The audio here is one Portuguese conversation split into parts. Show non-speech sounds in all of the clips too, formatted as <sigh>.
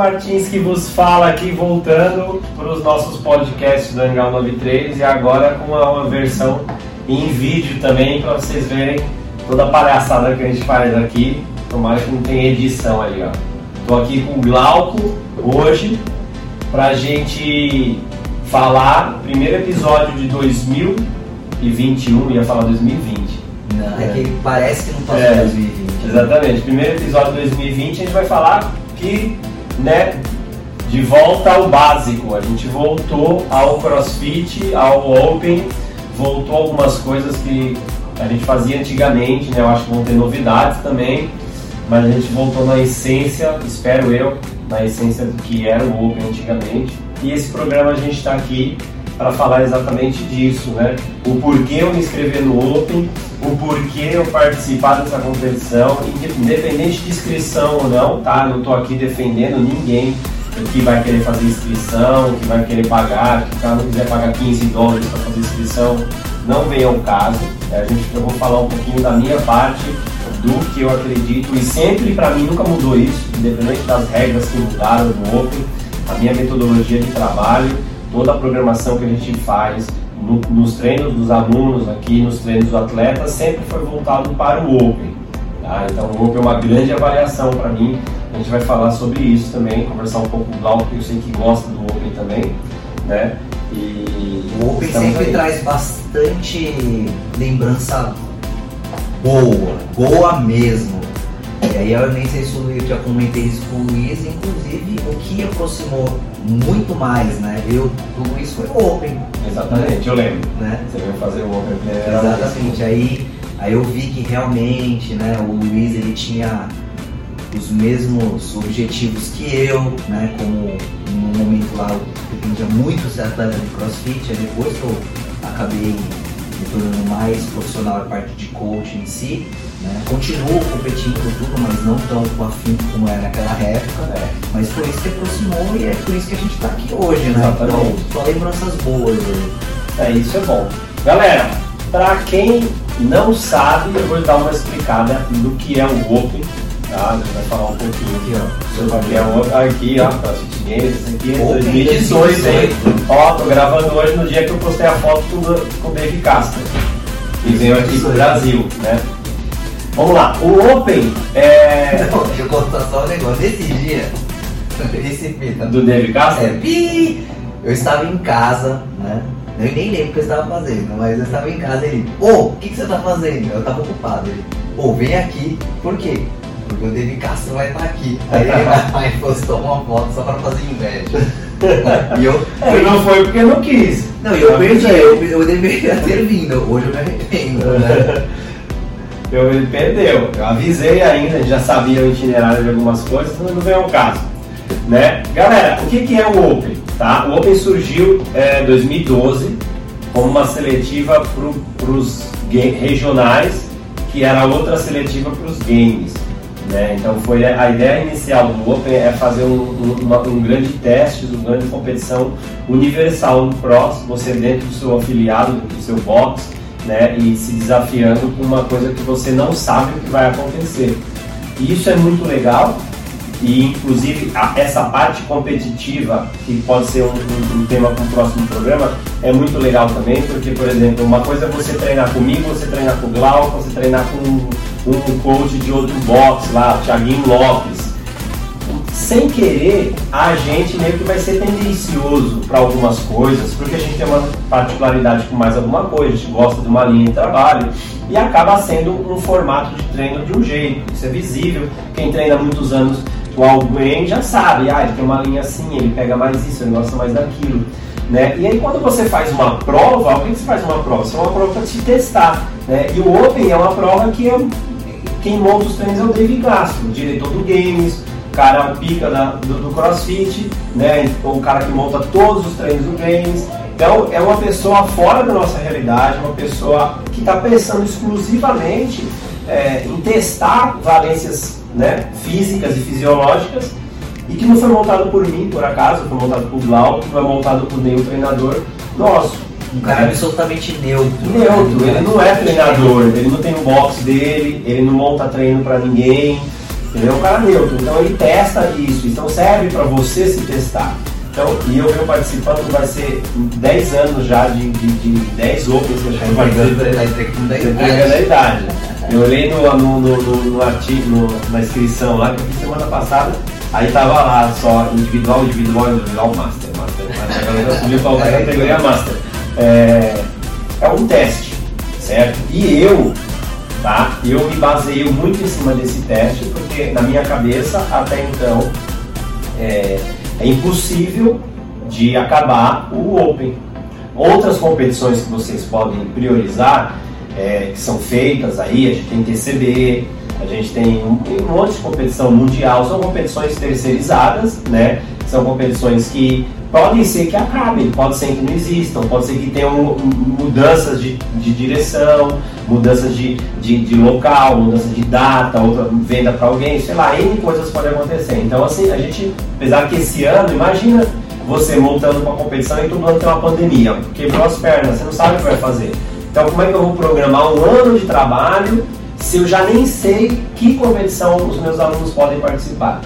Martins que vos fala aqui, voltando para os nossos podcasts do Hangar 93 e agora com uma, versão em vídeo também para vocês verem toda a palhaçada que a gente faz aqui. Tomara que não tenha edição aí, ó. Tô aqui com o Glauco hoje pra gente falar primeiro episódio de 2021, ia falar 2020. Não, é que parece que não passou É. 2020. Exatamente. Primeiro episódio de 2020 a gente vai falar que, né, de volta ao básico. A gente voltou ao CrossFit, ao Open, voltou algumas coisas que a gente fazia antigamente, né? Eu acho que vão ter novidades também, mas a gente voltou na essência, espero eu, na essência do que era o Open antigamente. E esse programa a gente está aqui para falar exatamente disso, né? O porquê eu me inscrever no Open, o porquê eu participar dessa competição, independente de inscrição ou não, tá? Não estou aqui defendendo ninguém que vai querer fazer inscrição, que vai querer pagar, que não quiser pagar 15 dólares para fazer inscrição, não vem ao caso. É, a gente, eu vou falar um pouquinho da minha parte, do que eu acredito, e sempre para mim nunca mudou isso, independente das regras que mudaram do Open, a minha metodologia de trabalho, toda a programação que a gente faz, no- nos treinos dos alunos aqui, nos treinos dos atletas, sempre foi voltado para o Open. tá? Então o Open é uma grande avaliação para mim. A gente vai falar sobre isso também, conversar um pouco com o Glauco, que eu sei que gosta do Open também, né? E O Open sempre aí. traz bastante lembrança boa, boa mesmo. E aí eu nem sei se eu já comentei isso com o Luiz, inclusive o que aproximou muito mais, né? Eu do Luiz foi o Open, Exatamente, eu lembro. né? Você veio fazer o Open vez. Exatamente. Aí, aí eu vi que realmente, né, o Luiz ele tinha os mesmos objetivos que eu, né? Como no momento lá eu dependia muito ser atleta de crossfit, aí depois que eu acabei me tornando mais profissional a parte de coaching em si, né? Continuo competindo tudo, mas não tão com afinco como era naquela época. É. Mas foi isso que aproximou e é por isso que a gente tá aqui hoje, né? Exatamente. Então, só lembranças boas aí. É, isso é bom. Galera, para quem não sabe, eu vou dar uma explicada do que é o Open, tá? A gente vai falar um pouquinho Aqui, ó. sobre o que é o Open. Aqui, ó, Games, esse aqui é Open 2018, hein? Ó, tô gravando hoje no dia que eu postei a foto com, o- com o Dave Castro. E veio aqui pro Brasil, né? Vamos lá, o Open é... Não, <laughs> deixa eu contar só um negócio. Nesse dia, <laughs> esse fita. do Dave Castro? É, pi! Eu estava em casa, né? Eu nem lembro o que eu estava fazendo, mas eu estava em casa e ele, ô, o que, que você está fazendo? Eu estava ocupado. Ele, ô, vem aqui. Por quê? Porque o David Castro vai estar aqui. Aí ele vai postou uma foto só para fazer inveja. E eu. Ele não foi porque não quis. Não, eu perdi, avisei. eu, eu deveria ter vindo. Hoje eu me arrependo, né? <laughs> Eu, ele perdeu. Eu avisei ainda, já sabia o itinerário de algumas coisas, mas não veio ao caso. Né? Galera, o que, que é o Open? Tá? O Open surgiu em 2012 como uma seletiva para os regionais, que era outra seletiva para os games. Né? Então foi a ideia inicial do Open é fazer um, um- uma- um grande teste, uma grande competição universal no cross, você dentro do seu afiliado, dentro do seu box, né? e se desafiando com uma coisa que você não sabe o que vai acontecer. E isso é muito legal e inclusive a- essa parte competitiva, que pode ser um, um- um tema para o próximo programa, é muito legal também, porque, por exemplo, uma coisa é você treinar comigo, você treinar com o Glauco, você treinar com um, um coach de outro box lá, o Thiaguinho Lopes. Sem querer, a gente meio que vai ser tendencioso para algumas coisas, porque a gente tem uma particularidade com mais alguma coisa, a gente gosta de uma linha de trabalho e acaba sendo um formato de treino de um jeito. Isso é visível. Quem treina há muitos anos o alguém já sabe, ah, ele tem uma linha assim, ele pega mais isso, ele gosta mais daquilo. Né? E aí quando você faz uma prova, o que você faz uma prova? Você é uma prova para te testar. Né? E o Open é uma prova que quem monta os treinos é o David Castro, diretor do Games, cara pica da- do, do CrossFit, né? o cara que monta todos os treinos do Games. Então é uma pessoa fora da nossa realidade, uma pessoa que está pensando exclusivamente é, em testar valências né, físicas e fisiológicas e que não foi montado por mim, por acaso, foi montado por Glauco, foi montado por nenhum treinador nosso. Um cara absolutamente neutro. Neutro, ele não é treinador, ele não tem um box dele, ele não monta treino pra ninguém, Entendeu? Um cara neutro. Então ele testa isso. Então serve para você se testar. Então, e eu venho participando, vai ser 10 anos já de, de, de 10 Opens que eu já entregando a idade. Eu olhei no, no, no, no artigo, no, na inscrição lá, que eu fiz semana passada, aí tava lá só individual, individual, individual, master, master, master. Agora eu subiu para a categoria master. É, é um teste, certo? E eu, tá? Eu me baseio muito em cima desse teste, porque na minha cabeça, até então, é, é impossível de acabar o Open. Outras competições que vocês podem priorizar, é, que são feitas aí, a gente tem TCB, a gente tem um, um monte de competição mundial, são competições terceirizadas, né? São competições que podem ser que acabem, pode ser que não existam, pode ser que tenham mudanças de, de direção, mudanças de, de, de, local, mudanças de data, outra venda para alguém, sei lá, N coisas podem acontecer. Então, assim, a gente, apesar que esse ano, imagina você montando uma competição e todo ano tem uma pandemia, quebrou as pernas, você não sabe o que vai fazer. Então, como é que eu vou programar um ano de trabalho se eu já nem sei que competição os meus alunos podem participar?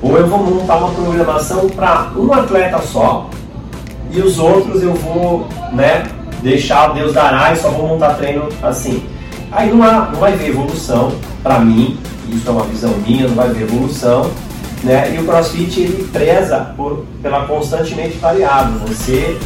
Ou eu vou montar uma programação para um atleta só e os outros eu vou né, deixar Deus dará e só vou montar treino assim. Aí não, há, não vai ver evolução para mim, isso é uma visão minha, não vai ver evolução. Né? E o CrossFit ele preza por, pela constantemente variável. Você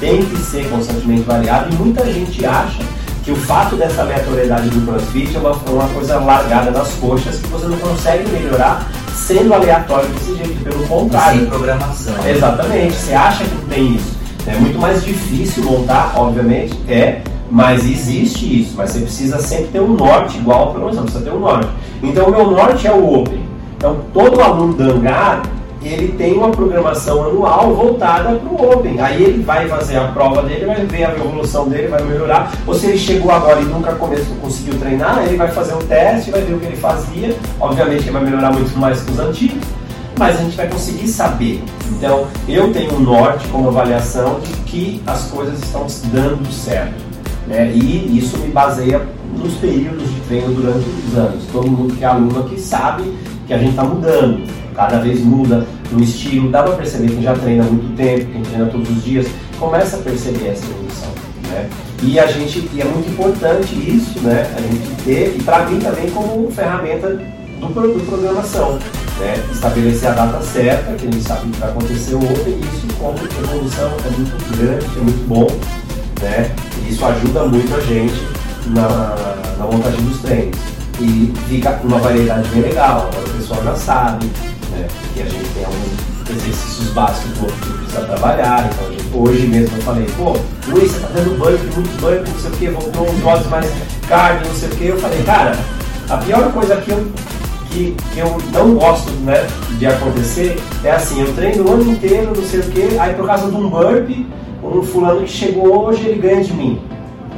tem que ser constantemente variado e muita gente acha que o fato dessa aleatoriedade do CrossFit é uma, uma coisa largada nas coxas que você não consegue melhorar sendo aleatório desse jeito, pelo contrário. Sem programação. Exatamente, você acha que tem isso. É muito mais difícil montar, obviamente, é, mas existe isso. Mas você precisa sempre ter um norte igual, menos você precisa ter um norte. Então o meu norte é o Open. Então todo aluno da ele tem uma programação anual voltada para o Open. Aí ele vai fazer a prova dele, vai ver a evolução dele, vai melhorar. Ou se ele chegou agora e nunca começou, conseguiu treinar, ele vai fazer um teste, vai ver o que ele fazia. Obviamente ele vai melhorar muito mais que os antigos, mas a gente vai conseguir saber. Então, eu tenho um norte como avaliação de que as coisas estão dando certo. Né? E isso me baseia nos períodos de treino durante os anos. Todo mundo que é aluno aqui sabe que a gente está mudando cada vez muda no estilo, dá para perceber quem já treina há muito tempo, quem treina todos os dias, começa a perceber essa evolução. Né? E a gente, e é muito importante isso, né? A gente ter, e para mim também como ferramenta do, do programação, né? Estabelecer a data certa, que a gente sabe que vai acontecer ontem, e isso como evolução é muito grande, é muito bom, né? E isso ajuda muito a gente na, na montagem dos treinos. E fica uma variedade bem legal, o pessoal já sabe, né? E a gente tem alguns exercícios básicos que precisa trabalhar. Então, gente, hoje mesmo eu falei, pô, Luiz, você tá dando banho, muito banho, não sei o que, voltou uns votos mais carne, não sei o que. Eu falei, cara, a pior coisa que eu, que, que eu não gosto né, de acontecer é assim, eu treino o ano inteiro, não sei o que, aí por causa de um burp, um fulano que chegou hoje, ele ganha de mim.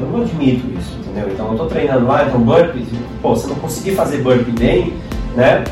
Eu não admito isso, entendeu? Então eu tô treinando lá, então burp, pô, se não conseguir fazer burp bem, né?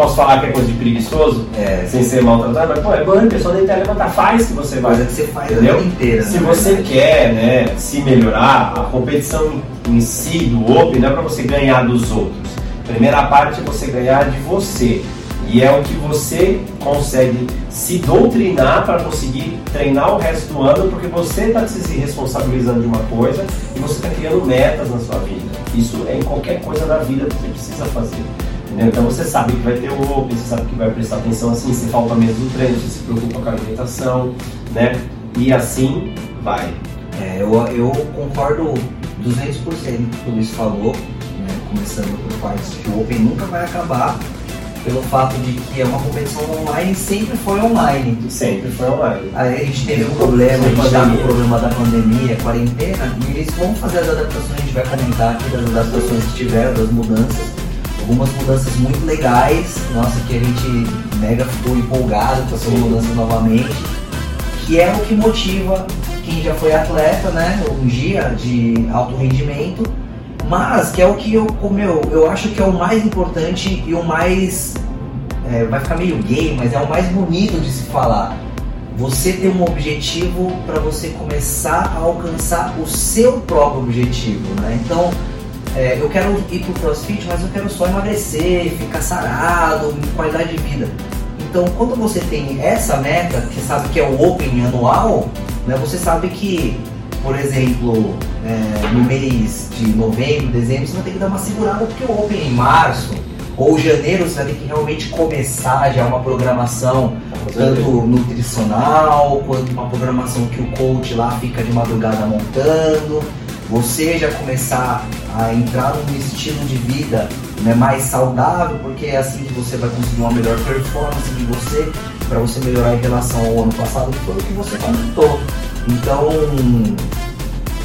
Posso falar que é coisa de preguiçoso, é. sem ser maltratado, mas pô, é bom, a pessoa nem levantar, faz que você vai. Coisa que você faz entendeu? a vida inteira. Se você verdade. quer né, se melhorar, a competição em si do Open não é para você ganhar dos outros. A primeira parte é você ganhar de você. E é o que você consegue se doutrinar para conseguir treinar o resto do ano, porque você está se responsabilizando de uma coisa e você está criando metas na sua vida. Isso é em qualquer coisa da vida que você precisa fazer. Então você sabe que vai ter o Open, você sabe que vai prestar atenção assim, se falta mesmo no treino, se se preocupa com a alimentação, né? E assim vai. É, eu, eu concordo 200% com o que o Luiz falou, né? começando por partes que o Open nunca vai acabar, pelo fato de que é uma competição online sempre foi online. Sempre foi online. Aí a gente teve um problema, a gente está com o problema da pandemia, quarentena, e eles vão fazer as adaptações, a gente vai comentar aqui das adaptações que tiveram, das mudanças algumas mudanças muito legais, nossa, que a gente mega ficou empolgado com essas mudanças novamente, que é o que motiva quem já foi atleta, né, um dia de alto rendimento, mas que é o que eu, como eu, eu acho que é o mais importante e o mais, é, vai ficar meio gay, mas é o mais bonito de se falar. Você ter um objetivo para você começar a alcançar o seu próprio objetivo, né? Então, é, eu quero ir pro CrossFit, mas eu quero só emagrecer, ficar sarado, qualidade de vida. Então, quando você tem essa meta, que você sabe que é o Open anual, né, você sabe que, por exemplo, é, no mês de novembro, dezembro, você vai ter que dar uma segurada, porque o Open é em março ou janeiro, você vai ter que realmente começar já uma programação, tanto nutricional, quanto uma programação que o coach lá fica de madrugada montando. Você já começar a entrar num estilo de vida né, mais saudável, porque é assim que você vai conseguir uma melhor performance de você, para você melhorar em relação ao ano passado, que foi o que você comentou. Então,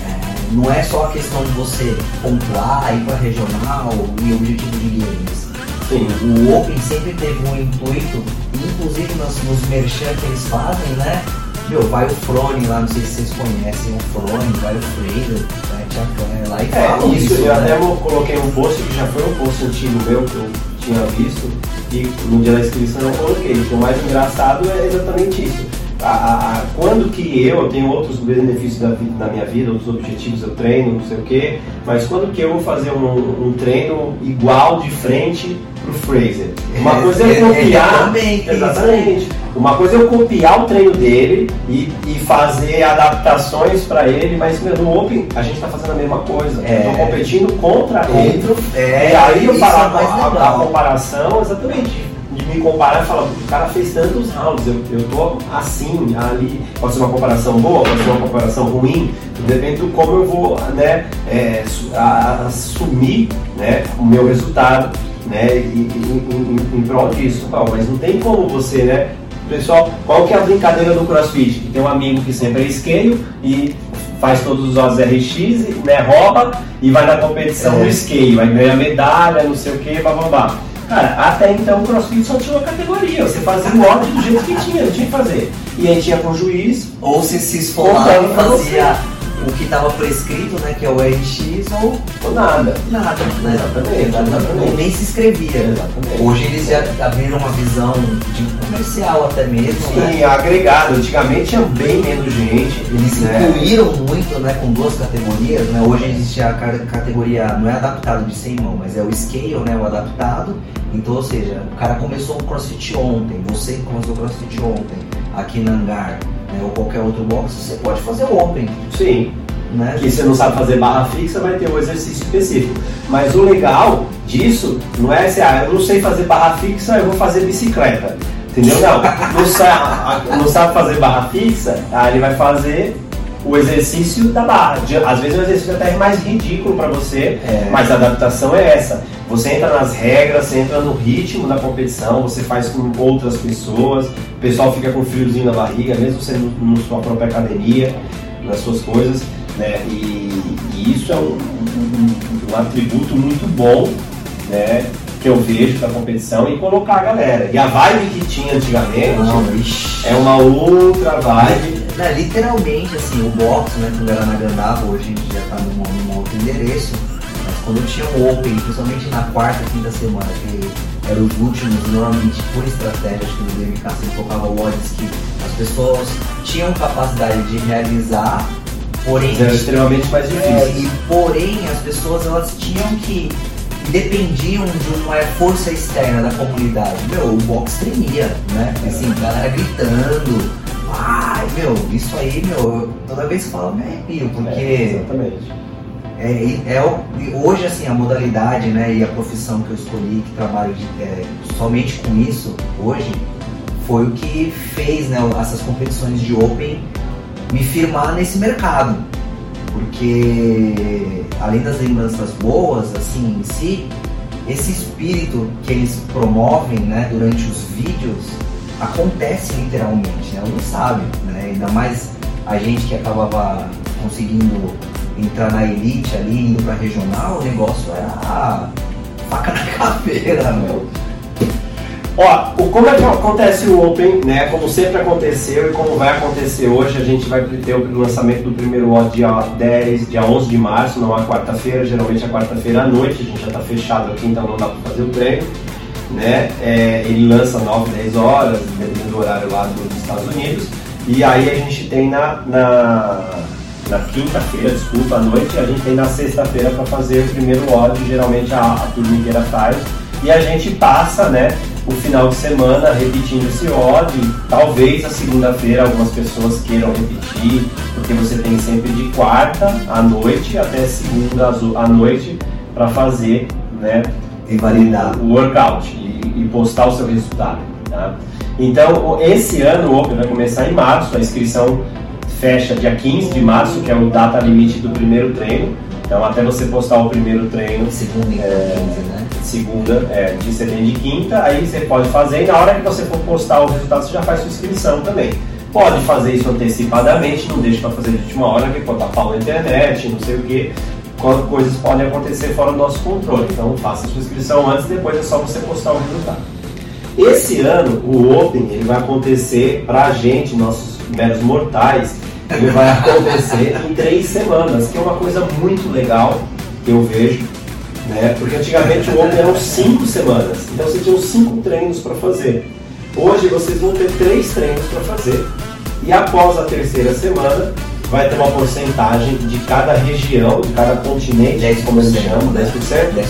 é, não é só a questão de você pontuar, ir para regional e objetivo de games. Sim. O Open sempre teve um intuito, inclusive nos, nos merchan que eles fazem, né? Meu, vai o Frone lá, não sei se vocês conhecem o Frone, vai o Freire, né? Tia lá e é, falam isso. isso eu né? até coloquei um post que já foi um post antigo meu que eu tinha visto e no dia da inscrição eu coloquei. Então, o mais engraçado é exatamente isso. A, a, a, quando que eu, eu tenho outros benefícios da, da, minha vida, outros objetivos, eu treino, não sei o quê, mas quando que eu vou fazer um, um treino igual de frente pro Fraser? Uma coisa é <laughs> copiar. também, exatamente. Uma coisa é eu copiar o treino dele e, e fazer adaptações para ele, mas meu, no Open a gente está fazendo a mesma coisa. É. Tô competindo contra ele. É, e aí eu falo é a, a, comparação, exatamente de me comparar e falar, o cara fez tantos rounds, eu, eu tô assim, ali, pode ser uma comparação boa, pode ser uma comparação ruim, depende do como eu vou né, é, assumir né, o meu resultado né, em, em, em, prol disso. mas não tem como você, né? Pessoal, qual que é a brincadeira do CrossFit? Tem um amigo que sempre é scale e faz todos os odds RX, né, rouba e vai na competição é. no vai ganhar medalha, não sei o que, blá. Cara, até então o CrossFit só tinha uma categoria, você fazia o odd do jeito que tinha, tinha que fazer. E aí tinha com o juiz. Ou se se esforçava e fazia o que estava prescrito, né, que é o RX, ou, ou nada. Nada, né? Exatamente, nem se escrevia. Exatamente. Hoje eles já abriram uma visão de comercial até mesmo. Sim, né? agregado. Antigamente tinha bem menos gente. Eles né? incluíram muito, né, com duas categorias, né? Hoje existe a categoria, não é adaptado de 100 mão, mas é o scale, né, o adaptado. Então, ou seja, o cara começou o CrossFit ontem, você começou o CrossFit ontem, aqui na Hangar né, ou qualquer outro box, você pode fazer o Open. Sim. Né? Que você não sabe fazer barra fixa, vai ter um exercício específico. Mas o legal disso não é assim, ah, eu não sei fazer barra fixa, eu vou fazer bicicleta. Entendeu? Não. Não sabe, <laughs> não sabe fazer barra fixa, aí ele vai fazer o exercício da barra. Às vezes o exercício até é mais ridículo para você, é. mas a adaptação é essa. Você entra nas regras, você entra no ritmo da competição, você faz com outras pessoas, o pessoal fica com friozinho na barriga, mesmo sendo na sua própria academia, nas suas coisas, né? E, e isso é um, um, um, atributo muito bom, né? Que eu vejo da competição e colocar a galera. E a vibe que tinha antigamente Não, é uma outra vibe. É, literalmente, assim, o box, né, quando era na Gandava, hoje a gente já está num, num outro endereço quando eu tinha um Open, principalmente na quarta, quinta semana, que eram os últimos, normalmente por estratégia, acho que no DMK sempre colocava odds que as pessoas tinham capacidade de realizar, porém. Era extremamente mais difícil. É, e porém as pessoas elas tinham que. dependiam de uma força externa da comunidade. Meu, o box tremia, né? Assim, galera gritando. Meu, isso aí, meu, toda vez que eu falo, me arrepio, porque. É, exatamente é, é, hoje assim a modalidade né, e a profissão que eu escolhi, que trabalho de, é, somente com isso hoje, foi o que fez né, essas competições de Open me firmar nesse mercado. Porque além das lembranças boas, assim, em si, esse espírito que eles promovem né, durante os vídeos acontece literalmente, né? não sabe, né? Ainda mais a gente que acabava conseguindo entrar na elite ali, indo pra regional, o negócio era faca na <laughs> caveira, meu. Ó, como é que acontece o Open, né? Como sempre aconteceu e como vai acontecer hoje, a gente vai ter o lançamento do primeiro OD dia 10, dia 11 de março, não é quarta-feira, geralmente é quarta-feira à noite, a gente já está fechado aqui, então não dá para fazer o treino, né? É, ele lança 9, 10 horas, dependendo do horário lá dos Estados Unidos, e aí a gente tem na, na na quinta-feira, desculpa, à noite, a gente tem na sexta-feira para fazer o primeiro ódio, geralmente a, a turma inteira faz. E a gente passa, né, o final de semana repetindo esse ódio. Talvez a segunda-feira algumas pessoas queiram repetir, porque você tem sempre de quarta à noite até segunda à noite para fazer, né, e validar o workout e, e postar o seu resultado. Tá? Então, esse ano o Open vai começar em março, a inscrição fecha dia 15 de março, que é o data limite do primeiro treino. Então, até você postar o primeiro treino. Segunda e é, 15, né? Segunda, é, de setembro de quinta, aí você pode fazer e na hora que você for postar o resultado, você já faz sua inscrição também. Pode fazer isso antecipadamente, não deixe para fazer de última hora, que pode estar pau na internet, não sei o que. Coisas podem acontecer fora do nosso controle. Então, faça sua inscrição antes, depois é só você postar o resultado. Esse ano, o Open ele vai acontecer para a gente, nossos meros mortais, ele vai acontecer em três semanas, que é uma coisa muito legal que eu vejo, né? Porque antigamente o Open eram cinco semanas, então você tinha cinco treinos para fazer. Hoje vocês vão ter três treinos para fazer e após a terceira semana vai ter uma porcentagem de cada região, de cada continente, 10%, como eles chamam, 10%, 10%, 10%.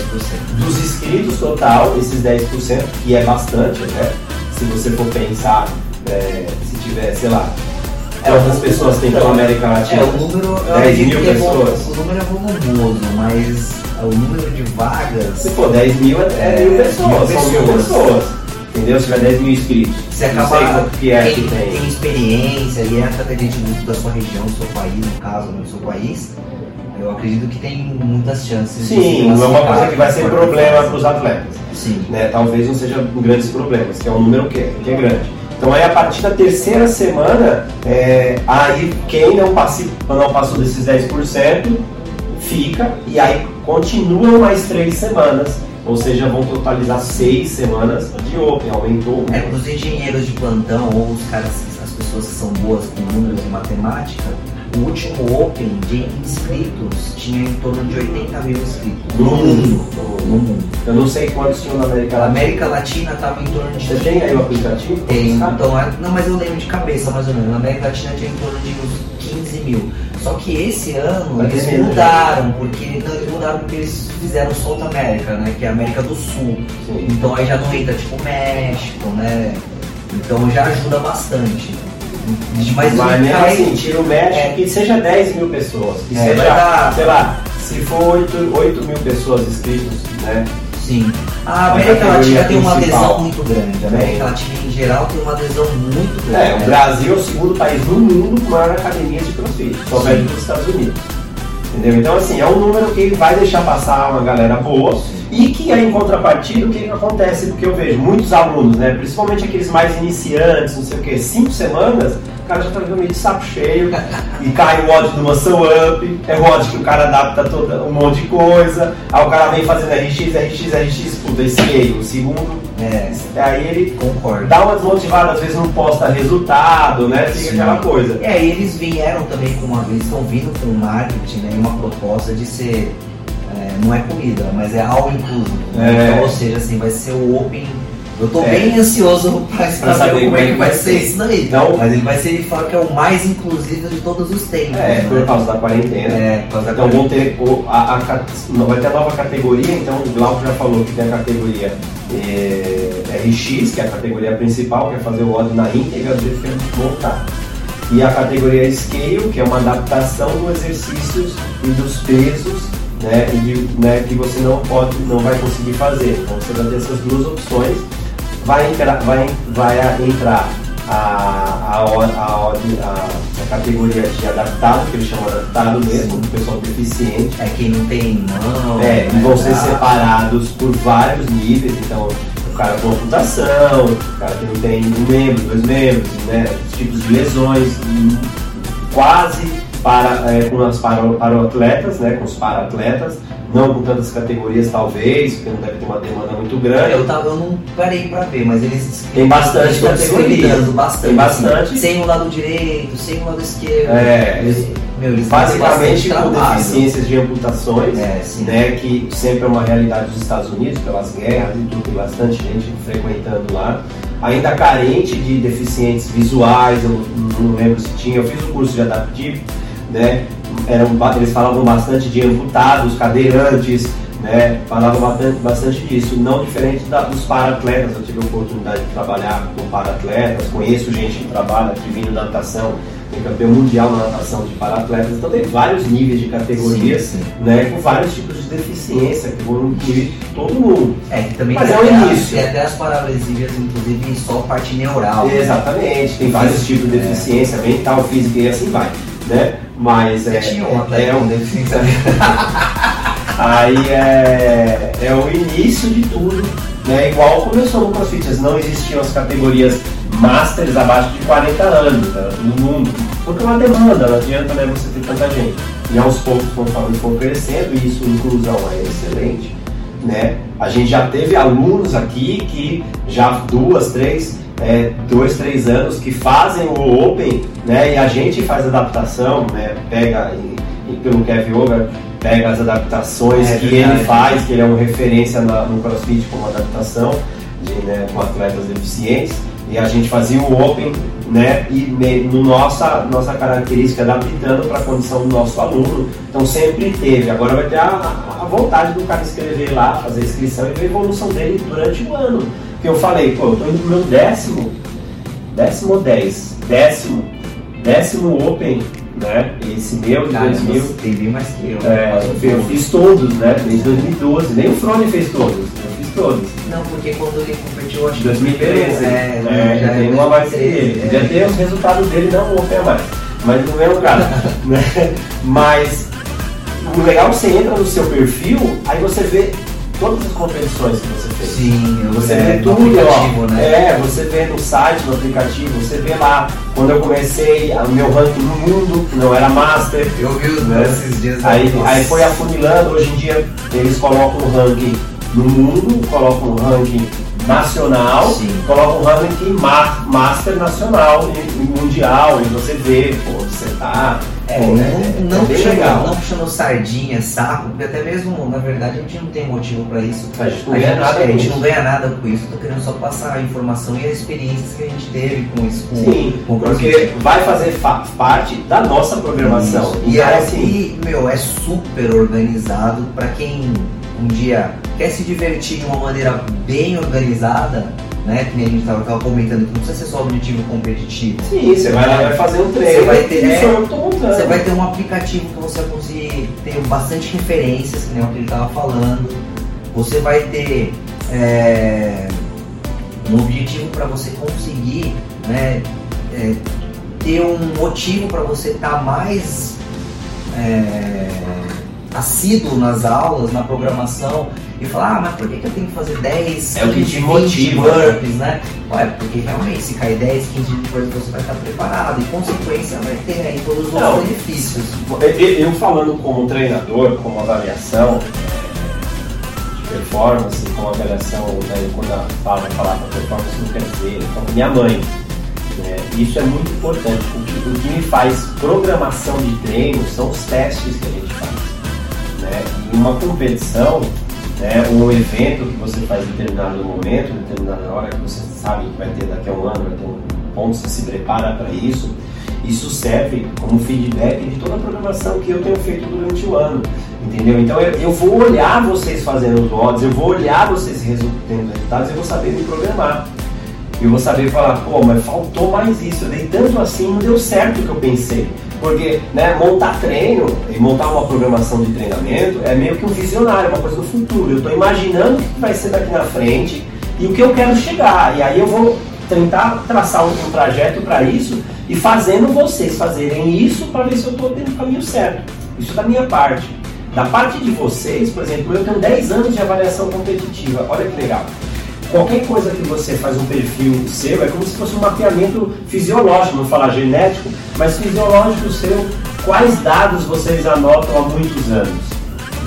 dos inscritos total, esses 10%, que é bastante até, se você for pensar, é, se tiver, sei lá, Quantas pessoas tem pela América Latina? É, o número, 10 mil pessoas. É o número é volumoso, mas o número de vagas. Se for 10 mil, é, é mil pessoas, mil são mil pessoas. Entendeu? Se tiver 10 mil inscritos. Você acaba que é quem que tem. tem experiência e entra até muito da sua região, do seu país, no caso, no seu país. Eu acredito que tem muitas chances Sim, não é uma coisa que vai ser problema para os atletas. Sim. Né? Talvez não seja grandes problemas, que é um número que é, que é grande. Então aí a partir da terceira semana, é, aí quem não, passe, não passou desses 10% fica e aí continuam mais três semanas. Ou seja, vão totalizar seis semanas de Open, aumentou. É, para os engenheiros de plantão ou os caras, as pessoas que são boas com números e matemática, o último Open de inscritos tinha em torno de 80 mil inscritos. No mundo. No mundo. Eu não sei quantos tinham na América Latina. A América Latina estava em torno de. Você tem aí o aplicativo? Tem, então, é, não, mas eu lembro de cabeça mais ou menos. Na América Latina tinha em torno de uns 15 mil. Só que esse ano Vai eles mudaram, porque não, eles mudaram porque eles fizeram South América, né? Que é a América do Sul. Sim. Então aí já não entra tipo México, né? Então já ajuda bastante. Mas, Mas mesmo cai- assim, tira o México É. que seja 10 mil pessoas. Que É, seja, dar- sei lá, se for 8, 8 mil pessoas inscritos, né? Sim. A América Latina tem uma principal. adesão muito grande. A América Latina em geral tem uma adesão muito grande. É, o Brasil é o segundo país do mundo com maior academia de crossfit, só perde para os Estados Unidos. Entendeu? Então, assim, é um número que ele vai deixar passar uma galera boa e que aí, em contrapartida, o que, que acontece? Porque eu vejo muitos alunos, né, principalmente aqueles mais iniciantes, não sei o que, cinco semanas, o cara já tá meio de saco cheio e cai o ódio do muscle up, é o ódio que o cara adapta toda, um monte de coisa, aí o cara vem fazendo RX, RX, RX, puta, esse meio, o segundo, É, aí ele concordo. dá uma desmotivada, às vezes não posta resultado, né? Fica Sim. aquela coisa. É, e eles vieram também com uma. Eles estão vindo com marketing, né, uma proposta de ser. é, não é comida, mas é all inclusive. É. Então, ou seja, assim, vai ser o Open. Eu tô É. bem ansioso pra, pra saber como é que vai ser isso daí. Então- mas ele vai ser, ele fala que é o mais inclusivo de todos os tempos. É, né? por causa da quarentena. É, por causa da Então vão ter a, a não, vai ter a nova categoria, então o Glauco já falou que tem a categoria é, RX, que é a categoria principal, que é fazer o ódio na íntegra do a gente montar. E a categoria Scale, que é uma adaptação dos exercícios e dos pesos né, de- né, que você não pode, não vai conseguir fazer. Então você vai ter essas duas opções. Vai entrar, vai, vai a- entrar a, a, a, a- categoria de adaptado, que eles chamam adaptado mesmo, do pessoal deficiente. É quem não tem mão. É, e né, vão ser separados por vários níveis, então o cara com amputação, o cara que não tem um membro, dois membros, né, os tipos de lesões, quase para, é, com as para, para atletas, né, com os para-atletas, não com tantas categorias talvez, porque não deve ter uma demanda muito grande. Eu, tava, eu não parei pra ver, mas eles Tem bastante eles estão categoria. categorizando bastante. Tem bastante. assim, sem o lado direito, sem o lado esquerdo. É, eles, meu, eles Basicamente com deficiências de amputações, É, né, que sempre é uma realidade dos Estados Unidos, pelas guerras e tudo, tem bastante gente frequentando lá. Ainda carente de deficientes visuais, eu não lembro se tinha, eu fiz o curso de adaptivo, né, eram, eles falavam bastante de amputados, cadeirantes, né? Falavam bastante, bastante disso, não diferente da, dos para-atletas. Eu tive a oportunidade de trabalhar com para-atletas, conheço gente que trabalha, que vindo da natação, tem campeão mundial na natação de para-atletas, então tem vários níveis de categorias, sim, sim. né? Com vários tipos de deficiência que vão incluir todo mundo. É, que também Mas é o até, início. tem até as paralesias, inclusive, só parte neural. né? Exatamente, tem vários tipos de deficiência, mental, física e assim vai, né? Mas é, Tinha um é, é um deficiência. <laughs> Aí é, é o início de tudo, né? Igual começou no CrossFit, não existiam as categorias Masters abaixo de 40 anos tá? no mundo, porque é uma demanda, não adianta né, você ter tanta gente. E aos poucos, conforme for crescendo, e isso, inclusão é excelente, né? A gente já teve alunos aqui que já duas, três, é, dois, três anos que fazem o Open, né? E a gente faz adaptação, né? Pega e, e pelo Kevin Over, pega as adaptações É que verdade. ele faz, que ele é uma referência na- no CrossFit como adaptação de, né, com atletas deficientes. E a gente fazia o Open, né? E no nossa, nossa característica adaptando para a condição do nosso aluno. Então sempre teve. Agora vai ter a, a vontade do cara escrever lá, fazer a inscrição e ver a evolução dele durante o ano. Que eu falei, pô, eu tô indo pro meu décimo, décimo ou dez, décimo, décimo Open, né? Esse meu de Cara, 2000. você tem bem mais que eu. É, eu fiz- eu pouco. fiz todos, né? Desde 2012. Nem o Frone fez todos, eu fiz todos. Não, porque quando ele competiu, acho que 2013. É, É, já tem uma mais que 2013, ele. Podia ter os resultados dele, não o Open a mais. Mas não é o caso. <laughs> né? Mas o legal é que você entra no seu perfil, aí você vê todas as competições que você fez. Sim, Você é, vê tudo, ó. né? É, você vê no site, no aplicativo, você vê lá. Quando eu comecei, o meu ranking no mundo, que não era master. Eu vi os né? esses dias Aí, nossa. aí foi afunilando, hoje em dia eles colocam o ranking no mundo, colocam o ranking nacional, Sim. colocam o ranking ma- master nacional e, e mundial, e você vê, pô, tá. É, pô, não, é- não, legal. não puxando sardinha, saco, porque até mesmo, na verdade, a gente não tem motivo pra isso. A gente não A gente, nada é, a com gente não ganha nada com isso, tô querendo só passar a informação e as experiências que a gente teve com isso. Com, Sim, com porque vai fazer fa- parte da nossa programação. Isso. E Então, é assim, meu, é super organizado pra quem um dia quer se divertir de uma maneira bem organizada, né? Que nem a gente tava, tava comentando, que não precisa ser só objetivo competitivo. sim, você vai lá e vai fazer um treino. Você vai ter- e é, montando. Você vai ter um aplicativo que você vai conseguir ter bastante referências, que nem o que ele estava falando. Você vai ter é, um objetivo para você conseguir né, é, ter um motivo para você estar mais é, assíduo nas aulas, na programação e falar, ah, mas por que, que eu tenho que fazer 10, É o que 15, te 20 motiva, burpees, né? Ué, porque realmente se cair 10, 15 burpees você vai estar preparado e consequência vai ter aí todos os Não. benefícios. Eu- falando como treinador, como avaliação é, de performance, como avaliação, né, quando a fala falar para performance não quer dizer, falo minha mãe. né, Isso é muito importante. O que, o que me faz programação de treino são os testes que a gente faz. Né? E uma competição, né, um evento que você faz em determinado momento, em determinada hora, que você sabe que vai ter daqui a um ano, vai ter um ponto, você se prepara para isso, isso serve como feedback de toda a programação que eu tenho feito durante o ano. Entendeu? Então eu, eu vou olhar vocês fazendo os odds, eu vou olhar vocês tendo resultados, eu vou saber me programar. Eu vou saber falar, pô, mas faltou mais isso, eu dei tanto assim, não deu certo o que eu pensei. Porque né, montar treino e montar uma programação de treinamento é meio que um visionário, uma coisa do futuro. Eu estou imaginando o que vai ser daqui na frente e o que eu quero chegar. E aí eu vou tentar traçar um, trajeto para isso e fazendo vocês fazerem isso para ver se eu estou tendo o caminho certo. Isso da minha parte. Da parte de vocês, por exemplo, eu tenho 10 anos de avaliação competitiva. Olha que legal. Qualquer coisa que você faz um perfil seu é como se fosse um mapeamento fisiológico, não falar genético, mas fisiológico seu, quais dados vocês anotam há muitos anos.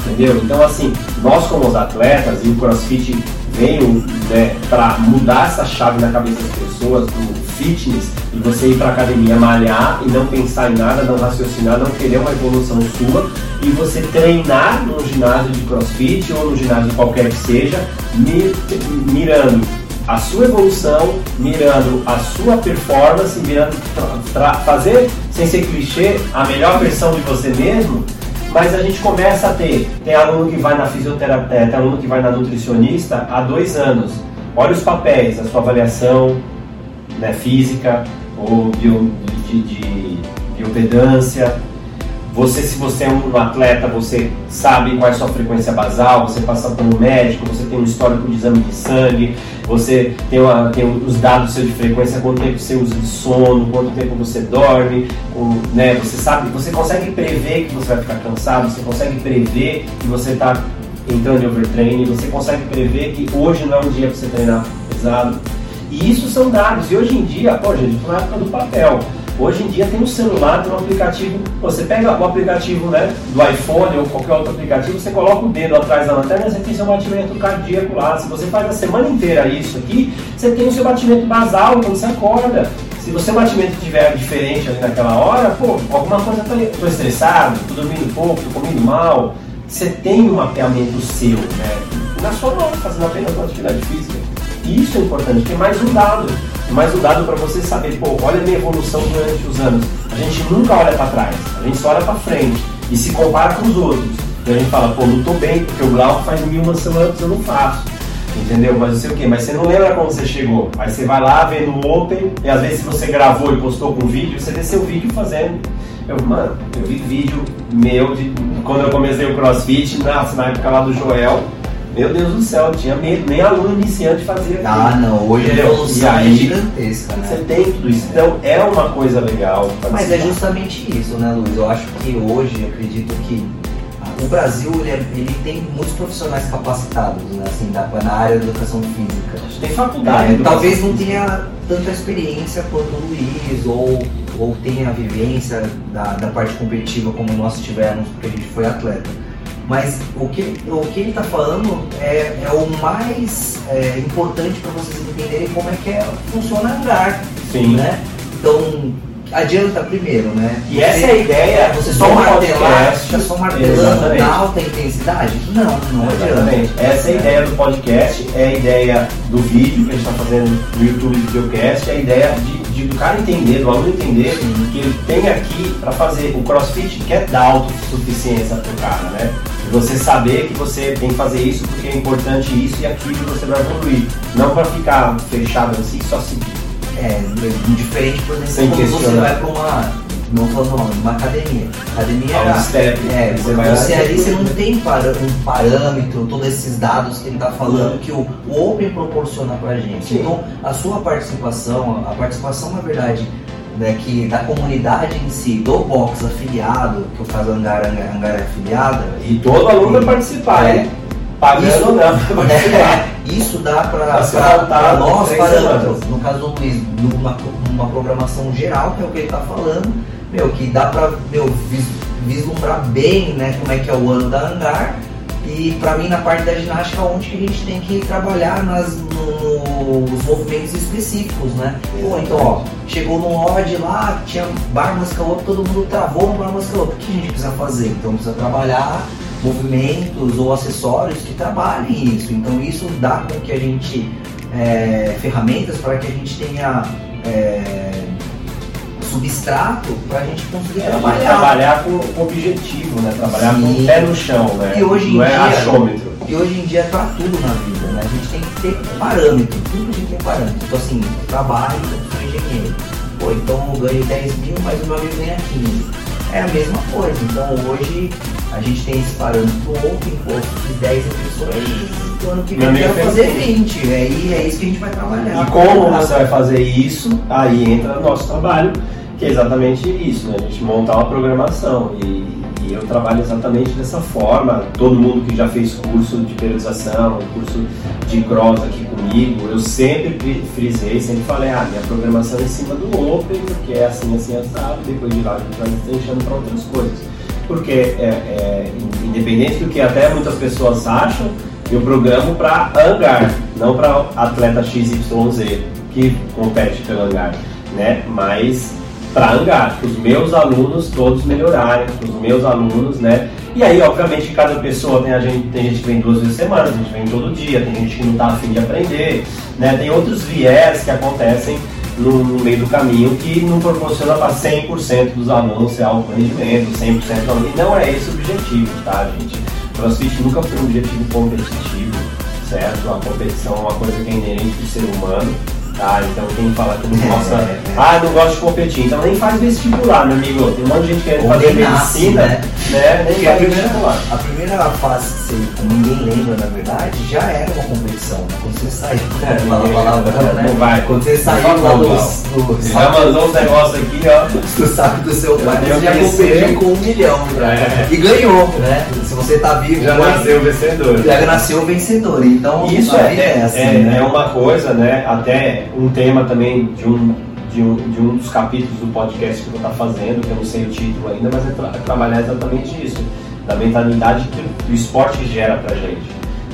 Entendeu? Então, assim, nós como os atletas e o CrossFit veio né, para mudar essa chave na cabeça das pessoas do fitness e você ir para academia malhar e não pensar em nada, não raciocinar, não querer uma evolução sua e você treinar num ginásio de CrossFit ou no ginásio qualquer que seja, mi- mirando a sua evolução, mirando a sua performance, mirando fazer, sem ser clichê, a melhor versão de você mesmo, mas a gente começa a ter, tem aluno que vai na fisioterapia, é, tem aluno que vai na nutricionista há dois anos. Olha os papéis, a sua avaliação né, física ou bio, de, de você, se você é um atleta, você sabe qual é a sua frequência basal, você passa por um médico, você tem um histórico de exame de sangue, você tem, uma, tem os dados seu de frequência, quanto tempo você usa de sono, quanto tempo você dorme, né, você sabe, você consegue prever que você vai ficar cansado, você consegue prever que você está entrando em overtraining, você consegue prever que hoje não é um dia para você treinar pesado. E isso são dados. E hoje em dia, pô, gente, na época do papel. Hoje em dia tem um celular, tem um aplicativo. Você pega o aplicativo né, do iPhone ou qualquer outro aplicativo, você coloca o dedo atrás da lanterna e você tem seu batimento cardíaco lá. Se você faz a semana inteira isso aqui, você tem o seu batimento basal quando você acorda. Se o seu batimento estiver diferente ali naquela hora, pô, alguma coisa tá. Tô estressado, tô dormindo pouco, tô comendo mal. Você tem um mapeamento seu, né? Na sua mão, fazendo apenas uma atividade física. Isso é importante, tem mais um dado mais um dado para você saber, pô, olha a minha evolução durante os anos. A gente nunca olha para trás, a gente só olha para frente e se compara com os outros. E a gente fala, pô, não tô bem, porque o Glauco faz mil ups, eu não faço. Entendeu? Mas não sei o quê, mas você não lembra como você chegou. Aí você vai lá, vê no Open, e às vezes você gravou e postou com vídeo, você vê seu vídeo fazendo. Eu, mano, eu vi vídeo meu de quando eu comecei o CrossFit, na, na época lá do Joel, meu Deus do céu, tinha medo, nem aluno iniciante fazia Ah, não, hoje a evolução aí, é gigantesca, né? Você tem tudo isso, então é uma coisa legal. Mas é justamente isso, né, Luiz? Eu acho que hoje, acredito que o Brasil ele, é, ele, tem muitos profissionais capacitados, né, assim, da, na área da educação física. Tem faculdade. É, talvez não tenha tanta experiência quanto o Luiz, ou, ou tenha a vivência da, da parte competitiva como nós tivemos, porque a gente foi atleta. Mas o que, o que ele está falando é, é, o mais é, importante para vocês entenderem como é que é, funciona hangar. Sim. Né? Então, adianta primeiro, né? E você, essa é a ideia. É, você só martelar, fica só martelando na alta intensidade? Não, não Exatamente. adianta. Essa é a ideia do podcast, é a ideia do vídeo que a gente está fazendo no YouTube do Videocast, é a ideia de, de do cara entender, do aluno entender que ele tem aqui para fazer o crossfit que é dar autossuficiência para o cara, né? Você saber que você tem que fazer isso porque é importante isso e aquilo você vai evoluir. Não para ficar fechado assim só seguir. É, diferente, por exemplo, quando você vai para uma, não falando nome, uma academia. Academia é, um step, é, você, vai você ali você não tem um parâmetro, todos esses dados que ele está falando que o, Open proporciona para gente. Sim. Então, a sua participação, a participação na verdade né, que da comunidade em si, do box afiliado, que eu faço Angar, Angar, Angar é afiliada. E todo aluno vai participar, é, Pagando isso, dá <laughs> é, isso dá para nós parâmetros, no caso do Luiz, numa, numa programação geral, que é o que ele está falando, meu, que dá para vislumbrar bem né, como é que é o ano da Angar e para mim, na parte da ginástica, onde que a gente tem que trabalhar nas, nos movimentos específicos, né? Pô, então, ó, chegou no odd lá, tinha bar muscle up, todo mundo travou no bar muscle up. O que a gente precisa fazer? Então, precisa trabalhar movimentos ou acessórios que trabalhem isso. Então, isso dá com que a gente, é, ferramentas para que a gente tenha. É, substrato para a gente conseguir é, trabalhar. Trabalhar com, com objetivo, né? Trabalhar Sim. com o pé no chão, né? E hoje em Não é dia, achômetro. E hoje em dia é para tudo na vida, né? A gente tem que ter parâmetro, tudo a gente tem parâmetro. Então assim, trabalho, sou engenheiro. Pô, então eu ganho 10 mil, mas o meu amigo ganha 15. É a mesma coisa. Então hoje a gente tem esse parâmetro open, pô, de 10 pessoas o ano que vem eu quero fazer 20. É, e é isso que a gente vai trabalhar. E como você vai fazer isso, aí entra o nosso trabalho que é exatamente isso, né? a gente montar uma programação e, e, eu trabalho exatamente dessa forma. Todo mundo que já fez curso de periodização, curso de cross aqui comigo, eu sempre frisei, sempre falei, ah, minha programação é em cima do Open, porque é assim, assim, assado, depois de lá a gente vai deixando para outras coisas. Porque, é, é, independente do que até muitas pessoas acham, eu programo para hangar, não para atleta XYZ que compete pelo hangar, né? Mas para Angar, para os meus alunos todos melhorarem, para os meus alunos, né? E aí, obviamente, cada pessoa tem, a gente, tem gente que vem duas vezes por semana, tem gente vem todo dia, tem gente que não está afim de aprender, né? Tem outros viés que acontecem no, no meio do caminho que não proporciona para 100% dos alunos ser alto rendimento, 100% do aluno. E não é esse o objetivo, tá, gente? CrossFit nunca foi um objetivo competitivo, certo? A competição é uma coisa que é inerente do ser humano Tá, então quem fala que não gosta, é, é. ah, não gosta de competir, então nem faz vestibular, meu amigo. Tem um monte de gente querendo fazer medicina, né? né? Nem faz vestibular. A primeira fase que você, ninguém lembra, na verdade, já era uma competição. Né? Quando você saiu, <laughs> é, fala a palavra, né? Não vai. Quando você saiu lá. Do, já mandou uns negócios aqui, ó. <laughs> Do saco do seu pai, você já competiu com um milhão. É. E ganhou, né? Se você tá vivo. Já nasceu vencedor. Já nasceu vencedor. Então, isso é, é, assim, é, né? é uma coisa, né? Até um tema também de um, de um, de um dos capítulos do podcast que eu vou estar fazendo, que eu não sei o título ainda, mas é, tra é trabalhar exatamente isso, da mentalidade que o esporte gera pra gente.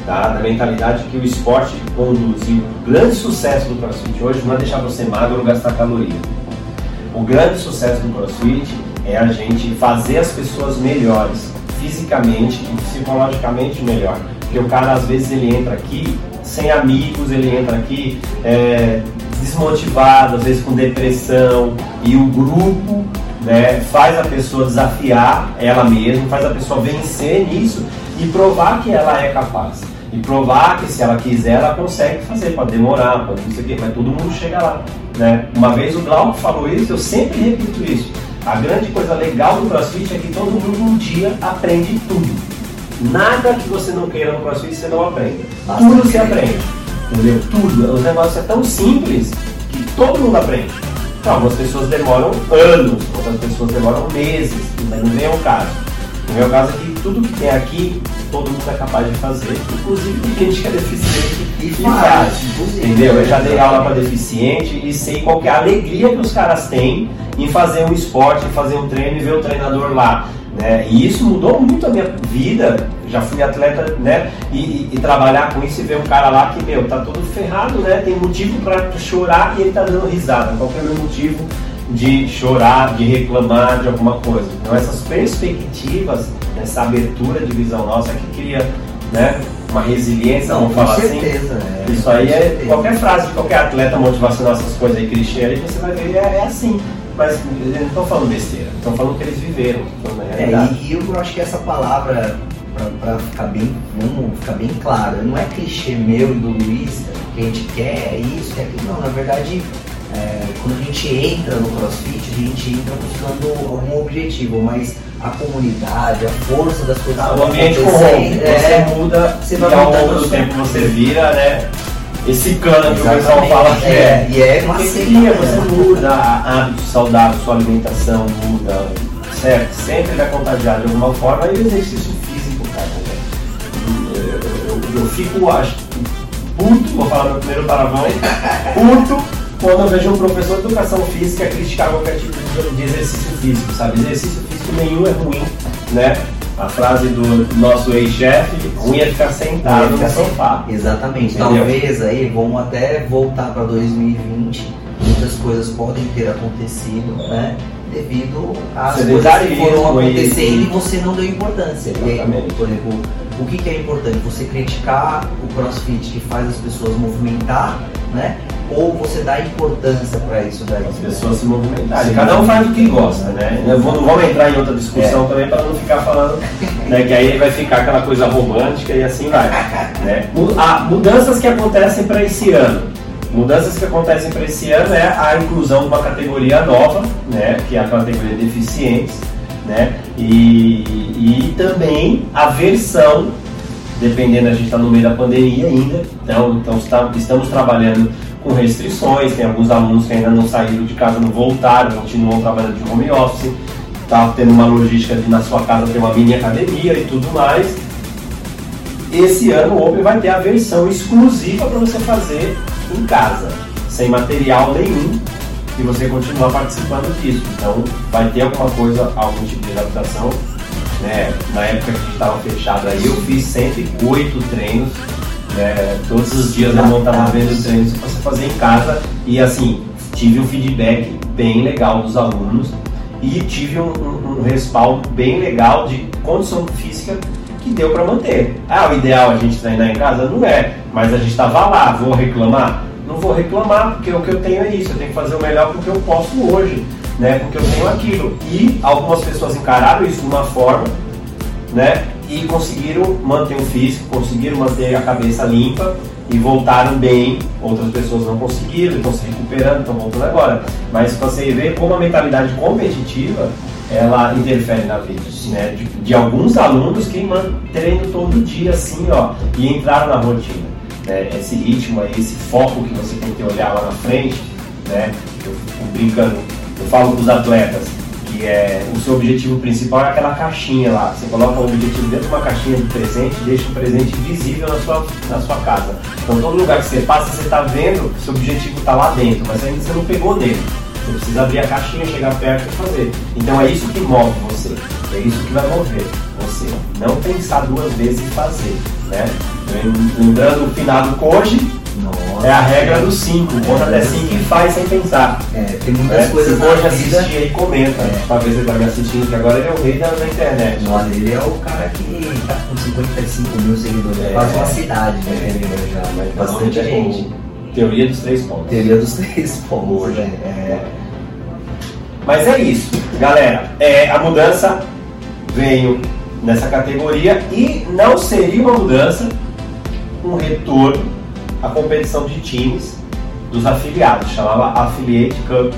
Tá? Da mentalidade que o esporte conduz. E o grande sucesso do CrossFit hoje não é deixar você magro ou gastar caloria. O grande sucesso do CrossFit é a gente fazer as pessoas melhores, fisicamente e psicologicamente melhor. Porque o cara às vezes ele entra aqui sem amigos, ele entra aqui é, desmotivado, às vezes com depressão, e o grupo né, faz a pessoa desafiar ela mesma, faz a pessoa vencer nisso e provar que ela é capaz. E provar que se ela quiser, ela consegue fazer, pode demorar, pode não sei o quê, mas todo mundo chega lá. Né? Uma vez o Glauco falou isso, eu sempre repito isso. A grande coisa legal do CrossFit é que todo mundo um dia aprende tudo. Nada que você não queira no CrossFit você não aprende. Tudo se aprende. Entendeu? Tudo. Os negócios é tão simples que todo mundo aprende. Então, algumas pessoas demoram anos, outras pessoas demoram meses, mas não vem o caso. No meu caso aqui, tudo que tem aqui, todo mundo é capaz de fazer, inclusive tem gente que é deficiente e faz. Entendeu? Eu já dei aula para deficiente e sei qual é a alegria que os caras têm em fazer um esporte, em fazer um treino e ver o treinador lá. Né? E isso mudou muito a minha vida. Já fui atleta, né? E, e, e, trabalhar com isso e ver um cara lá que, meu, tá todo ferrado, né? Tem motivo para chorar e ele tá dando risada. Qual é o meu motivo de chorar, de reclamar de alguma coisa? Então, essas perspectivas, essa abertura de visão nossa que cria, né? Uma resiliência, Não, vamos falar assim. certeza, assim. É, isso aí é qualquer frase de qualquer atleta motivacional, essas coisas aí, clichê aí, você vai ver, é, é assim. Mas eles não estão falando besteira, estão falando que eles viveram. É, e, eu acho que essa palavra, para ficar bem, vamos ficar bem claro, não é clichê meu e do Luiz que a gente quer isso, quer aquilo. Não, na verdade, é, quando a gente entra no CrossFit, a gente entra buscando algum objetivo, mas a comunidade, a força das coisas. Ah, o ambiente corrompe, é, você muda você vai e ao longo do tempo você vira, né? esse cano que o pessoal fala que é. é. E é uma seria, você muda hábitos saudáveis, sua alimentação muda, certo? Sempre vai contagiar de alguma forma e o exercício físico, cara. Né? Eu, eu, eu, fico, acho, puto, vou falar meu primeiro palavrão, puto quando eu vejo um professor de educação física criticar qualquer tipo de exercício físico, sabe? Exercício físico nenhum é ruim, né? A frase do nosso ex-chefe, ruim é ficar sentado no sofá. Exatamente. Entendeu? Talvez aí, vamos até voltar para 2020, muitas coisas podem ter acontecido, né? Devido às você coisas que foram acontecendo e você não deu importância. Exatamente. por exemplo, o que, que é importante? Você criticar o crossfit que faz as pessoas movimentar, né? Ou você dá importância para isso daí? As pessoas se movimentarem. Cada um faz o que gosta, né? Não vamos entrar em outra discussão é. também para não ficar falando, né? Que aí vai ficar aquela coisa romântica e assim vai. Né? Ah, mudanças que acontecem para esse ano. Mudanças que acontecem para esse ano é a inclusão de uma categoria nova, né? Que é a categoria deficientes, né? E, e também a versão dependendo, a gente está no meio da pandemia ainda, então, então está, estamos trabalhando com restrições, tem alguns alunos que ainda não saíram de casa, não voltaram, continuam trabalhando de home office, está tendo uma logística de na sua casa ter uma mini academia e tudo mais. Esse ano o Open vai ter a versão exclusiva para você fazer em casa, sem material nenhum, e você continuar participando disso. Então vai ter alguma coisa, algum tipo de adaptação. Né? Na época que a gente estava fechado aí, eu fiz 108 treinos é, todos os dias eu montava vendo treinos para você fazer em casa e assim, tive um feedback bem legal dos alunos e tive um, um, um respaldo bem legal de condição física que deu para manter. Ah, o ideal a gente treinar em casa? Não é, mas a gente estava lá, vou reclamar? Não vou reclamar, porque o que eu tenho é isso, eu tenho que fazer o melhor porque eu posso hoje, né? Porque eu tenho aquilo. E algumas pessoas encararam isso de uma forma, né? E conseguiram manter o físico, conseguiram manter a cabeça limpa e voltaram bem. Outras pessoas não conseguiram, estão se recuperando, estão voltando agora. Mas você vê como a mentalidade competitiva ela interfere na vida né? de, de alguns alunos que mantendo todo dia assim, ó, e entraram na rotina. Né? Esse ritmo aí, esse foco que você tem que olhar lá na frente, né? Eu fico brincando, eu falo dos atletas, que é o seu objetivo principal é aquela caixinha lá. Você coloca o objetivo dentro de uma caixinha de presente e deixa o presente visível na sua, na sua casa. Então todo lugar que você passa, você está vendo, seu objetivo está lá dentro, mas ainda você não pegou dele. Você precisa abrir a caixinha, chegar perto e fazer. Então é isso que move você, é isso que vai mover você. Não pensar duas vezes em fazer. Né? Lembrando o finado Koji, é a regra dos 5. Conta até 5 e faz sem pensar. É, tem muitas é, coisas na vida. assistir aí comenta. É. Talvez ele vai me assistindo, que agora ele é o rei da, da internet. Olha, ele é o cara que tá com 55 mil seguidores. É, quase uma cidade, né? É, já, mas bastante gente. Teoria dos três pontos. Teoria dos três pontos. Hoje, é. é. Mas é isso, galera. É, a mudança veio nessa categoria e não seria uma mudança um retorno à competição de times dos afiliados, chamava Affiliate Cup,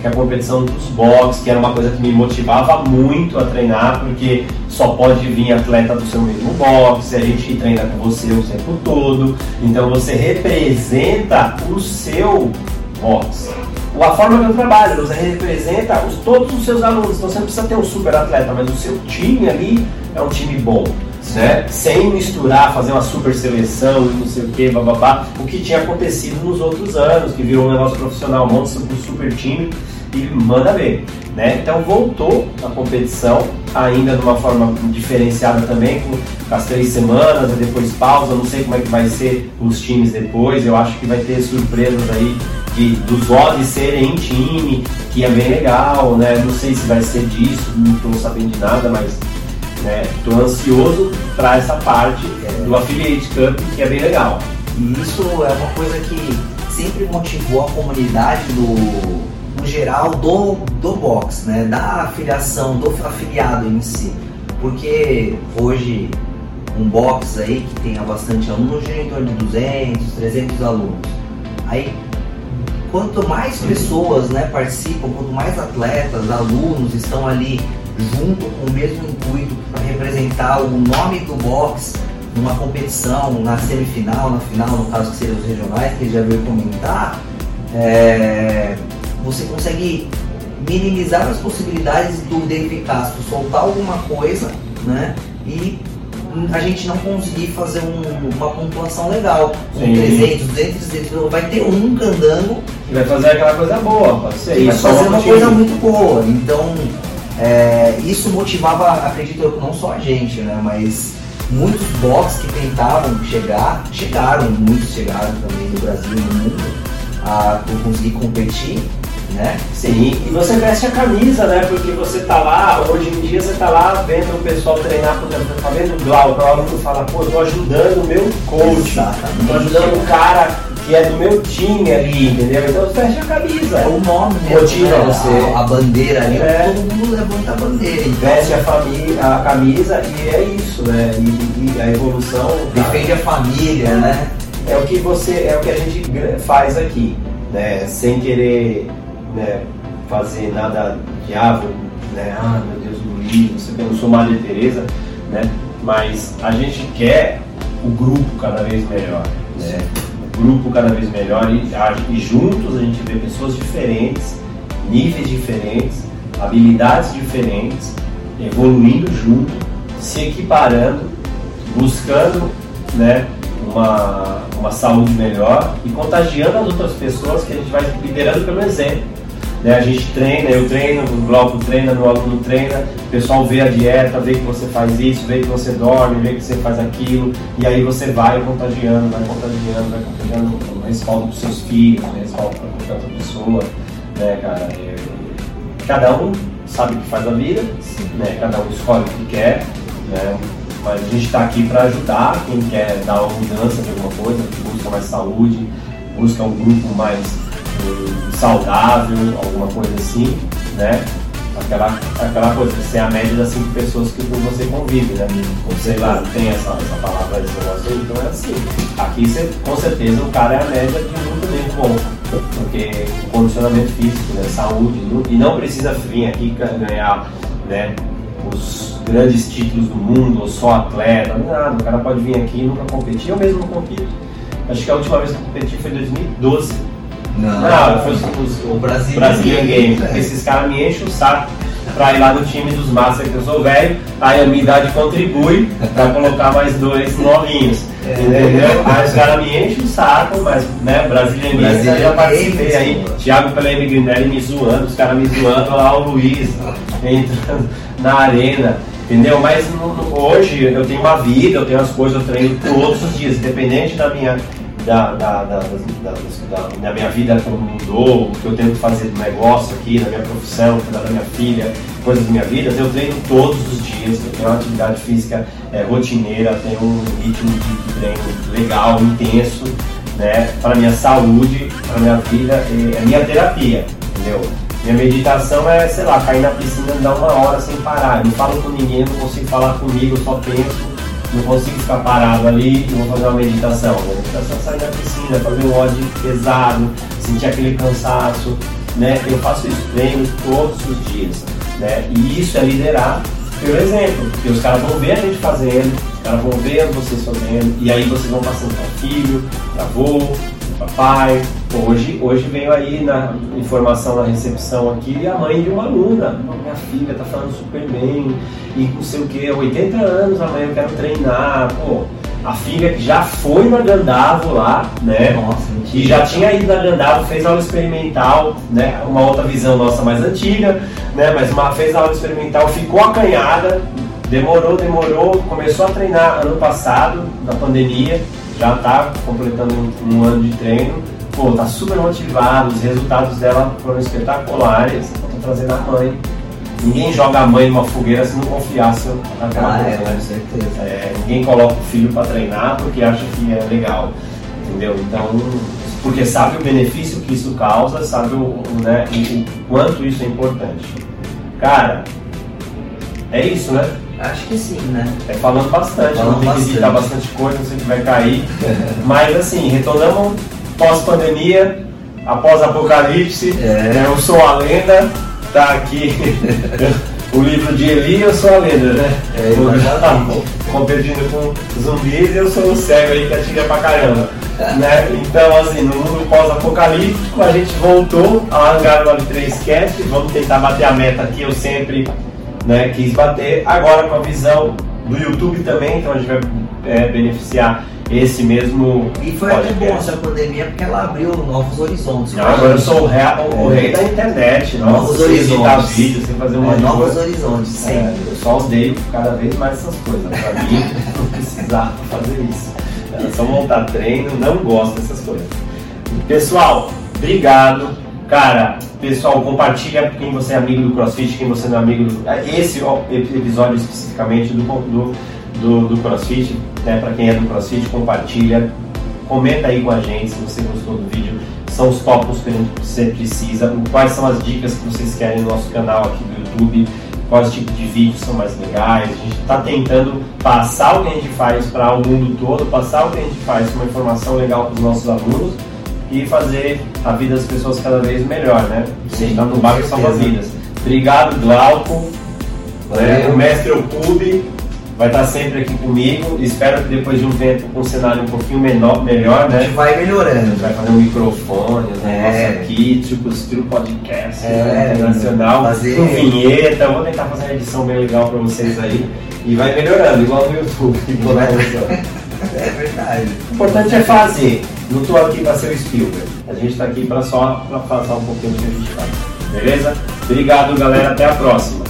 que é a competição dos box, que era uma coisa que me motivava muito a treinar, porque só pode vir atleta do seu mesmo box, a gente treina com você o tempo todo, então você representa o seu box. A forma que eu trabalho, você representa os, todos os seus alunos, então você não precisa ter um super atleta, mas o seu time ali é um time bom. Né? Sem misturar, fazer uma super seleção e não sei o que, bababá, o que tinha acontecido nos outros anos, que virou um negócio profissional, um super time e manda ver. Né? Então voltou a competição, ainda de uma forma diferenciada também, com as três semanas, e depois pausa, não sei como é que vai ser os times depois, eu acho que vai ter surpresas aí de, dos odds serem em time, que é bem legal, né? Não sei se vai ser disso, não estou sabendo de nada, mas Estou né? ansioso para essa parte é. do Affiliate Cup, que é bem legal. E isso é uma coisa que sempre motivou a comunidade do, no geral do, do box, né? da afiliação, do afiliado em si. Porque hoje um box aí que tenha bastante alunos, gira em torno de 200, 300 alunos. Aí quanto mais pessoas né, participam, quanto mais atletas, alunos estão ali junto com o mesmo intuito para representar o nome do box numa competição, na semifinal, na final, no caso que seriam os regionais, que já veio comentar, é, você consegue minimizar as possibilidades do David Castro soltar alguma coisa, né? E a gente não conseguir fazer um, uma pontuação legal. Com 300, 200, 300, vai ter um candango. Vai fazer aquela coisa boa, pode ser. Vai fazer uma coisa muito boa. Então, é, isso motivava, acredito eu, não só a gente, né? Mas muitos box que tentavam chegar, chegaram, muitos chegaram também no Brasil e no mundo a conseguir competir, né? Sim, e você veste a camisa, né? Porque você tá lá, hoje em dia você tá lá vendo o pessoal treinar, por exemplo, tá vendo o Glau, o aluno fala, pô, tô ajudando o meu coach, Exatamente. tô ajudando o cara que é do meu time ali, entendeu? Então você veste a camisa. É o nome mesmo, Motiva né? você. A, a, bandeira ali, é. todo mundo levanta a bandeira. Então. Veste a, família, a camisa e é isso, né? E, e a evolução. Defende a família, né? É o que você, é o que a gente faz aqui, né? Sem querer né, fazer nada de árvore, né? Ah, meu Deus, Luiz, você eu não sou Maria Tereza, né? Mas a gente quer o grupo cada vez melhor, né? Grupo cada vez melhor e, e juntos a gente vê pessoas diferentes, níveis diferentes, habilidades diferentes, evoluindo junto, se equiparando, buscando né, uma, uma saúde melhor e contagiando as outras pessoas que a gente vai liderando pelo exemplo. Né? A gente treina, eu treino, o bloco treina, o aluno treina, o pessoal vê a dieta, vê que você faz isso, vê que você dorme, vê que você faz aquilo, e aí você vai contagiando, vai contagiando, vai contagiando respaldo dos seus filhos, o respaldo para qualquer outra pessoa. né, cara? É, cada um sabe o que faz a vida, né? Cada um escolhe o que quer, né? Mas a gente está aqui para ajudar quem quer dar uma mudança de alguma coisa, que busca mais saúde, busca um grupo mais saudável, alguma coisa assim, né? Aquela, aquela coisa, ser a média das cinco pessoas que você convive, né? Sei lá, tem essa, essa palavra, esse negócio aí, então é assim. Aqui você, com certeza o cara é a média de muito bem bom. Porque condicionamento físico, né? saúde, e não precisa vir aqui ganhar né, os grandes títulos do mundo, ou só atleta, nada. O cara pode vir aqui e nunca competir, eu mesmo não compito. Acho que a última vez que eu competi foi em 2012 Não, não, foi os, os, o Brasil Brazilian Games. Porque esses caras me enchem o saco pra ir lá no time dos Masters que eu sou velho, aí a minha idade contribui pra colocar mais dois novinhos. É. Entendeu? Aí os caras me enchem o saco, mas né, Brazilian Games eu já participei aí. Thiago Pelé Grinelli me zoando, os caras me zoando, lá o Luiz entrando <laughs> na arena. Entendeu? Mas no- no- hoje eu tenho uma vida, eu tenho as coisas, eu treino todos os dias, independente da minha, da, da, da, da, minha vida como mudou, o que eu tenho que fazer do negócio aqui, da minha profissão, cuidar da minha filha, coisas da minha vida, eu treino todos os dias, eu tenho uma atividade física é, rotineira, tenho um ritmo de, treino legal, intenso, né, para minha saúde, para minha vida, é minha terapia, entendeu? Minha meditação é, sei lá, cair na piscina e dar uma hora sem parar. Eu não falo com ninguém, não consigo falar comigo, eu só penso, não consigo ficar parado ali e vou fazer uma meditação. A meditação é sair da piscina, fazer um ódio pesado, sentir aquele cansaço, né? Eu faço isso, treino todos os dias, né? E isso é liderar pelo exemplo, porque os caras vão ver a gente fazendo, os caras vão ver vocês fazendo, e aí vocês vão passando para filho, para avô, para pai. Hoje, hoje veio aí na informação na recepção aqui a mãe de uma aluna. "Pô, Minha filha tá falando super bem, e não sei o que, 80 anos, amanhã eu quero treinar. Pô, a filha que já foi na Gandavo lá, né? Nossa, que já tinha ido na Gandavo, fez aula experimental, né? Uma outra visão nossa mais antiga, né? Mas uma, fez aula experimental, ficou acanhada, demorou, demorou, começou a treinar ano passado, na pandemia, já está completando um, um ano de treino. Pô, tá super motivado, os resultados dela foram espetaculares, tô trazendo a mãe. Ninguém joga a mãe numa fogueira se não confiasse naquela Ah, coisa, é, né? com certeza. É, ninguém coloca o filho para treinar porque acha que é legal, entendeu? Então, porque sabe o benefício que isso causa, sabe o, né, o, quanto isso é importante. Cara, é isso, né? Acho que sim, né? É falando bastante, Falando não tem que editar bastante coisa, não sei que vai cair. <laughs> Mas assim, retornamos pós-pandemia, após apocalipse, É. eu sou a lenda, tá aqui <laughs> o livro de Eli, eu sou a lenda, né? É, exatamente. competindo com zumbis e eu sou o cego aí que atira pra caramba. né? Então, assim, no mundo pós-apocalíptico, a gente voltou a Hangar 93 Cast, vamos tentar bater a meta que eu sempre né, quis bater, agora com a visão do YouTube também, então a gente vai é, beneficiar esse mesmo E foi até bom essa pandemia porque ela abriu novos horizontes. Não, agora eu sou o, rei, o rei da internet, nossa, Novos editar horizontes. vídeo, sem fazer É, monte de novos coisa. horizontes, É, sempre. eu só odeio cada vez mais essas coisas. Pra mim, <laughs> não precisava fazer isso. Era só montar treino, não gosto dessas coisas. Pessoal, obrigado. Cara, pessoal, compartilha quem você é amigo do CrossFit, quem você não é amigo do. Esse episódio especificamente do, do, do, do CrossFit, né? Pra quem é do CrossFit, compartilha. Comenta aí com a gente se você gostou do vídeo. São os tópicos que você precisa. Quais são as dicas que vocês querem no nosso canal aqui do YouTube quais tipos de vídeos são mais legais. A gente está tentando passar o que a gente faz para o mundo todo, passar o que a gente faz com uma informação legal para os nossos alunos e fazer a vida das pessoas cada vez melhor, né? Gente está no barco salva vidas. Obrigado, Glauco. Valeu. O mestre Ocube vai estar sempre aqui comigo. Espero que depois de um tempo com um cenário um pouquinho menor, melhor, A né? gente vai A melhorando. gente vai fazer um microfone, um É. negócio aqui, tipo estilo podcast É, internacional, fazer- com vinheta. Eu vou tentar fazer uma edição bem legal pra vocês aí. E vai melhorando, igual no YouTube. igual na. <laughs> É verdade. o importante é fazer. Não tô aqui pra ser o Spielberg. A gente tá aqui pra só pra fazer um pouquinho do que a gente faz. Beleza? Obrigado, galera. Até a próxima.